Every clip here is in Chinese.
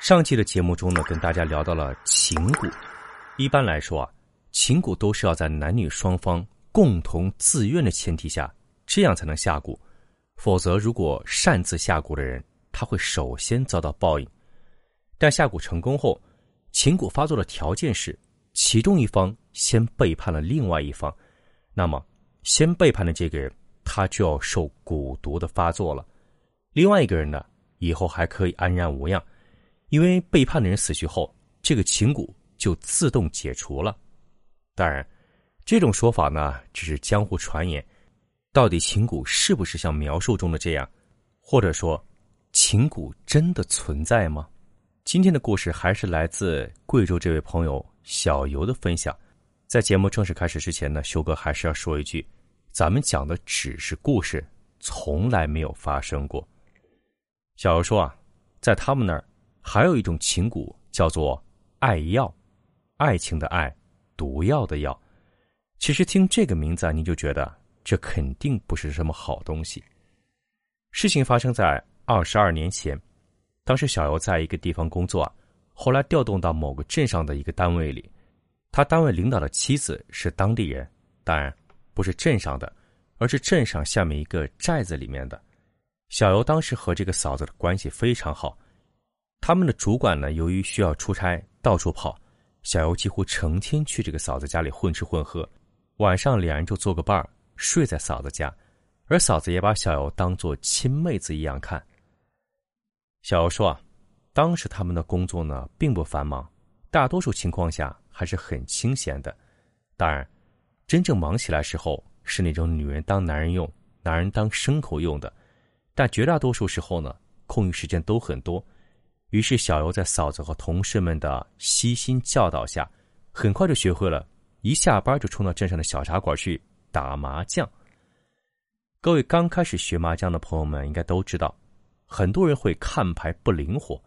上期的节目中呢，跟大家聊到了情蛊。一般来说啊，情蛊都是要在男女双方共同自愿的前提下，这样才能下蛊。否则，如果擅自下蛊的人，他会首先遭到报应。但下蛊成功后，情蛊发作的条件是其中一方先背叛了另外一方，那么先背叛的这个人，他就要受蛊毒的发作了。另外一个人呢，以后还可以安然无恙。因为背叛的人死去后，这个情蛊就自动解除了。当然，这种说法呢只是江湖传言。到底情蛊是不是像描述中的这样？或者说，情蛊真的存在吗？今天的故事还是来自贵州这位朋友小游的分享。在节目正式开始之前呢，修哥还是要说一句：咱们讲的只是故事，从来没有发生过。小游说啊，在他们那儿。还有一种情蛊叫做爱药，爱情的爱，毒药的药。其实听这个名字啊，你就觉得这肯定不是什么好东西。事情发生在二十二年前，当时小游在一个地方工作，后来调动到某个镇上的一个单位里。他单位领导的妻子是当地人，当然不是镇上的，而是镇上下面一个寨子里面的。小游当时和这个嫂子的关系非常好。他们的主管呢，由于需要出差，到处跑，小游几乎成天去这个嫂子家里混吃混喝，晚上两人就做个伴儿，睡在嫂子家，而嫂子也把小游当做亲妹子一样看。小游说啊，当时他们的工作呢并不繁忙，大多数情况下还是很清闲的。当然，真正忙起来时候是那种女人当男人用，男人当牲口用的，但绝大多数时候呢，空余时间都很多。于是，小游在嫂子和同事们的悉心教导下，很快就学会了，一下班就冲到镇上的小茶馆去打麻将。各位刚开始学麻将的朋友们应该都知道，很多人会看牌不灵活，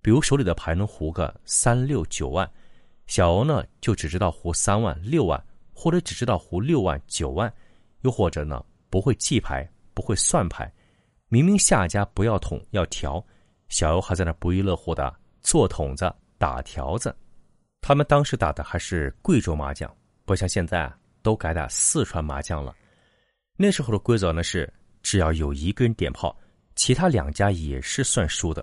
比如手里的牌能胡个三六九万，小游呢就只知道胡三万六万，或者只知道胡六万九万，又或者呢不会记牌，不会算牌，明明下家不要桶要条。小游还在那不亦乐乎的做筒子、打条子。他们当时打的还是贵州麻将，不像现在都改打四川麻将了。那时候的规则呢是，只要有一个人点炮，其他两家也是算输的。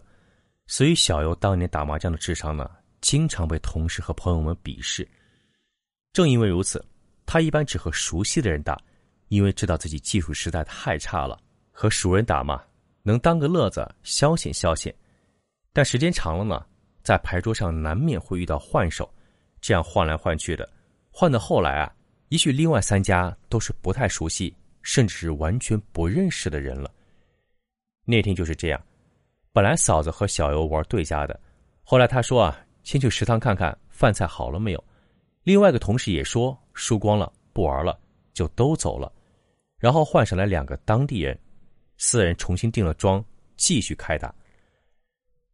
所以小游当年打麻将的智商呢，经常被同事和朋友们鄙视。正因为如此，他一般只和熟悉的人打，因为知道自己技术实在太差了，和熟人打嘛。能当个乐子消遣消遣，但时间长了呢，在牌桌上难免会遇到换手，这样换来换去的，换到后来啊，也许另外三家都是不太熟悉，甚至是完全不认识的人了。那天就是这样，本来嫂子和小游玩对家的，后来他说啊，先去食堂看看饭菜好了没有，另外一个同事也说输光了不玩了，就都走了，然后换上来两个当地人。四人重新定了妆，继续开打。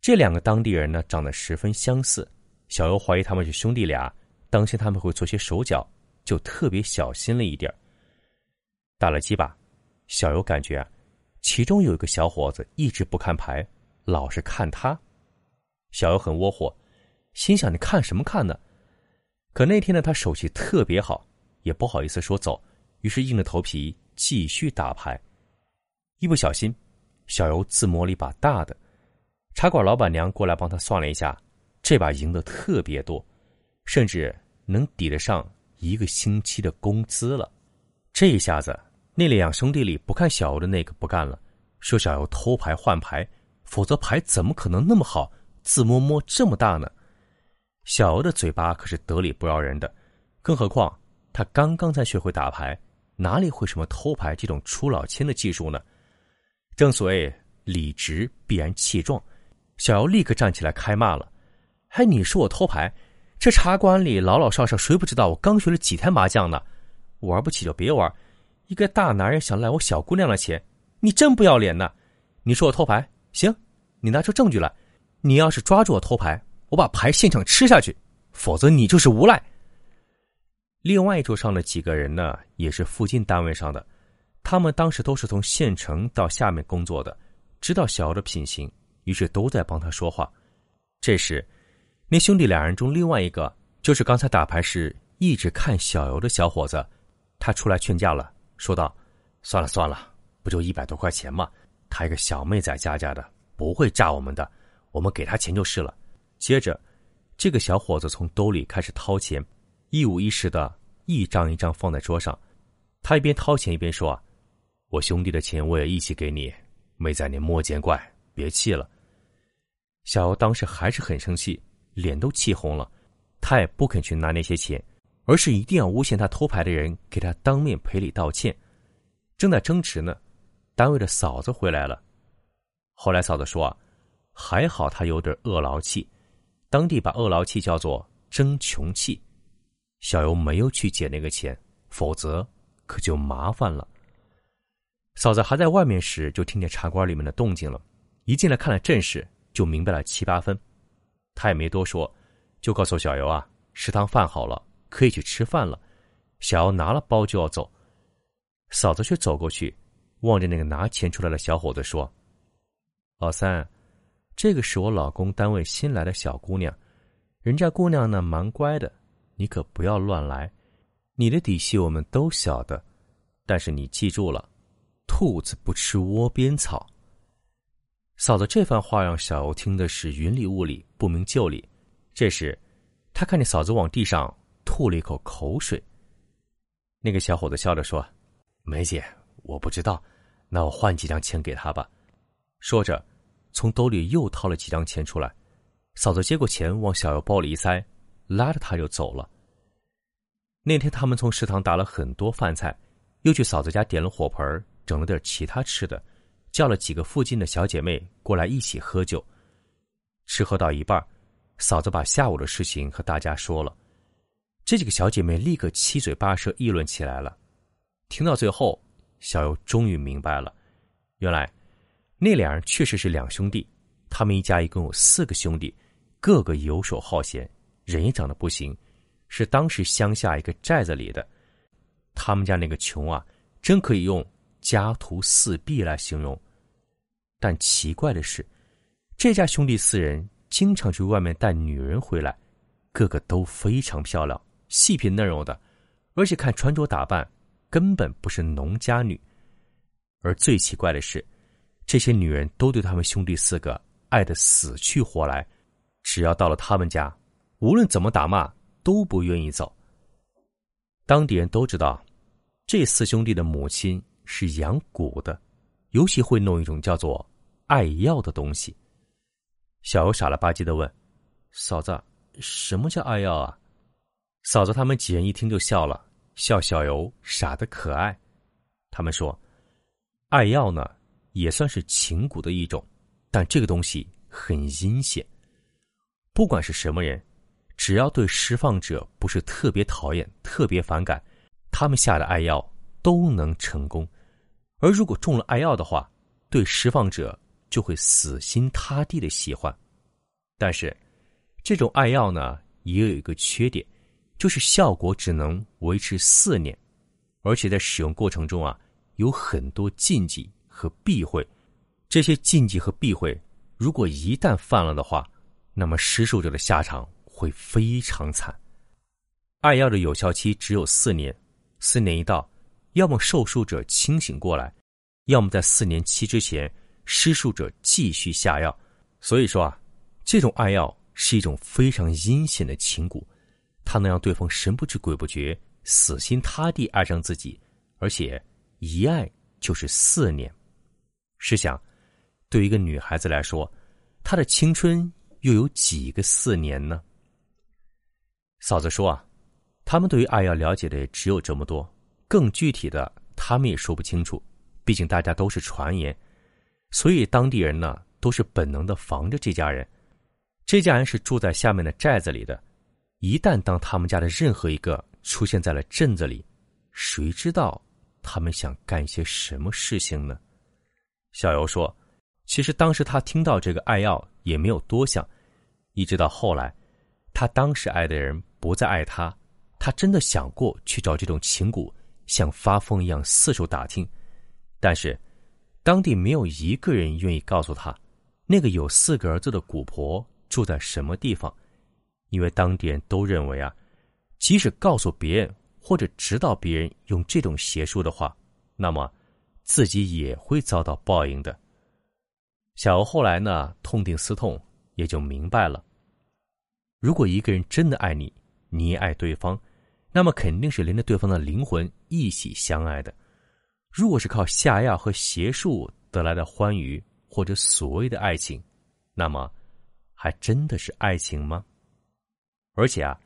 这两个当地人呢，长得十分相似。小游怀疑他们是兄弟俩，当心他们会做些手脚，就特别小心了一点打了几把，小游感觉啊，其中有一个小伙子一直不看牌，老是看他。小游很窝火，心想：你看什么看呢？可那天呢，他手气特别好，也不好意思说走，于是硬着头皮继续打牌。一不小心，小游自摸了一把大的，茶馆老板娘过来帮他算了一下，这把赢的特别多，甚至能抵得上一个星期的工资了。这一下子，那两兄弟里不看小游的那个不干了，说小游偷牌换牌，否则牌怎么可能那么好，自摸摸这么大呢？小游的嘴巴可是得理不饶人的，更何况他刚刚才学会打牌，哪里会什么偷牌这种出老千的技术呢？正所谓理直必然气壮，小姚立刻站起来开骂了：“还你说我偷牌？这茶馆里老老少少谁不知道我刚学了几天麻将呢？玩不起就别玩，一个大男人想赖我小姑娘的钱，你真不要脸呐！你说我偷牌，行，你拿出证据来。你要是抓住我偷牌，我把牌现场吃下去；否则你就是无赖。”另外一桌上的几个人呢，也是附近单位上的。他们当时都是从县城到下面工作的，知道小姚的品行，于是都在帮他说话。这时，那兄弟两人中另外一个，就是刚才打牌时一直看小游的小伙子，他出来劝架了，说道：“算了算了，不就一百多块钱吗？他一个小妹仔家家的，不会诈我们的，我们给他钱就是了。”接着，这个小伙子从兜里开始掏钱，一五一十的一张一张放在桌上。他一边掏钱一边说：“啊我兄弟的钱我也一起给你，妹仔你莫见怪，别气了。”小欧当时还是很生气，脸都气红了。他也不肯去拿那些钱，而是一定要诬陷他偷牌的人给他当面赔礼道歉。正在争执呢，单位的嫂子回来了。后来嫂子说：“啊，还好他有点恶劳气，当地把恶劳气叫做争穷气。”小游没有去捡那个钱，否则。可就麻烦了。嫂子还在外面时，就听见茶馆里面的动静了。一进来看了阵势，就明白了七八分。他也没多说，就告诉小尤啊，食堂饭好了，可以去吃饭了。小尤拿了包就要走，嫂子却走过去，望着那个拿钱出来的小伙子说：“老三，这个是我老公单位新来的小姑娘，人家姑娘呢蛮乖的，你可不要乱来。”你的底细我们都晓得，但是你记住了，兔子不吃窝边草。嫂子这番话让小欧听的是云里雾里，不明就里。这时，他看见嫂子往地上吐了一口口水。那个小伙子笑着说：“梅姐，我不知道，那我换几张钱给他吧。”说着，从兜里又掏了几张钱出来。嫂子接过钱，往小欧包里一塞，拉着他就走了。那天他们从食堂打了很多饭菜，又去嫂子家点了火盆，整了点其他吃的，叫了几个附近的小姐妹过来一起喝酒。吃喝到一半，嫂子把下午的事情和大家说了，这几个小姐妹立刻七嘴八舌议论起来了。听到最后，小尤终于明白了，原来那俩人确实是两兄弟，他们一家一共有四个兄弟，个个游手好闲，人也长得不行。是当时乡下一个寨子里的，他们家那个穷啊，真可以用家徒四壁来形容。但奇怪的是，这家兄弟四人经常去外面带女人回来，个个都非常漂亮、细皮嫩肉的，而且看穿着打扮，根本不是农家女。而最奇怪的是，这些女人都对他们兄弟四个爱得死去活来，只要到了他们家，无论怎么打骂。都不愿意走。当地人都知道，这四兄弟的母亲是养蛊的，尤其会弄一种叫做艾药的东西。小游傻了吧唧的问：“嫂子，什么叫艾药啊？”嫂子他们几人一听就笑了，笑小游傻的可爱。他们说：“艾药呢，也算是情蛊的一种，但这个东西很阴险，不管是什么人。”只要对释放者不是特别讨厌、特别反感，他们下的艾药都能成功。而如果中了艾药的话，对释放者就会死心塌地的喜欢。但是，这种艾药呢，也有一个缺点，就是效果只能维持四年，而且在使用过程中啊，有很多禁忌和避讳。这些禁忌和避讳，如果一旦犯了的话，那么施术者的下场。会非常惨。艾药的有效期只有四年，四年一到，要么受术者清醒过来，要么在四年期之前，施术者继续下药。所以说啊，这种爱药是一种非常阴险的情蛊，它能让对方神不知鬼不觉、死心塌地爱上自己，而且一爱就是四年。试想，对一个女孩子来说，她的青春又有几个四年呢？嫂子说：“啊，他们对于爱药了解的只有这么多，更具体的他们也说不清楚。毕竟大家都是传言，所以当地人呢都是本能的防着这家人。这家人是住在下面的寨子里的，一旦当他们家的任何一个出现在了镇子里，谁知道他们想干些什么事情呢？”小尤说：“其实当时他听到这个爱药也没有多想，一直到后来，他当时爱的人。”不再爱他，他真的想过去找这种情蛊，像发疯一样四处打听，但是当地没有一个人愿意告诉他，那个有四个儿子的古婆住在什么地方，因为当地人都认为啊，即使告诉别人或者指导别人用这种邪术的话，那么自己也会遭到报应的。小欧后来呢，痛定思痛，也就明白了：如果一个人真的爱你，你也爱对方，那么肯定是连着对方的灵魂一起相爱的。如果是靠下药和邪术得来的欢愉或者所谓的爱情，那么还真的是爱情吗？而且啊，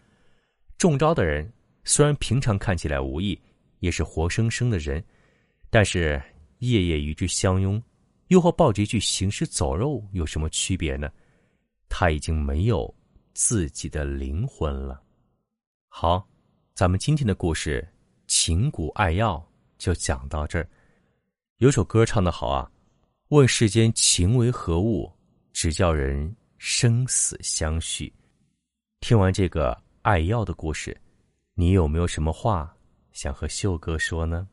中招的人虽然平常看起来无意，也是活生生的人，但是夜夜与之相拥，又和抱着一具行尸走肉有什么区别呢？他已经没有自己的灵魂了。好，咱们今天的故事《情蛊爱药》。就讲到这儿。有首歌唱的好啊，“问世间情为何物，只叫人生死相许。”听完这个爱药的故事，你有没有什么话想和秀哥说呢？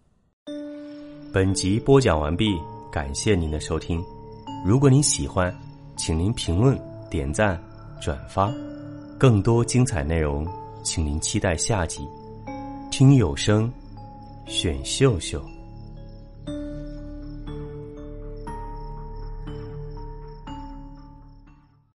本集播讲完毕，感谢您的收听。如果您喜欢，请您评论、点赞、转发。更多精彩内容，请您期待下集。听有声。选秀秀。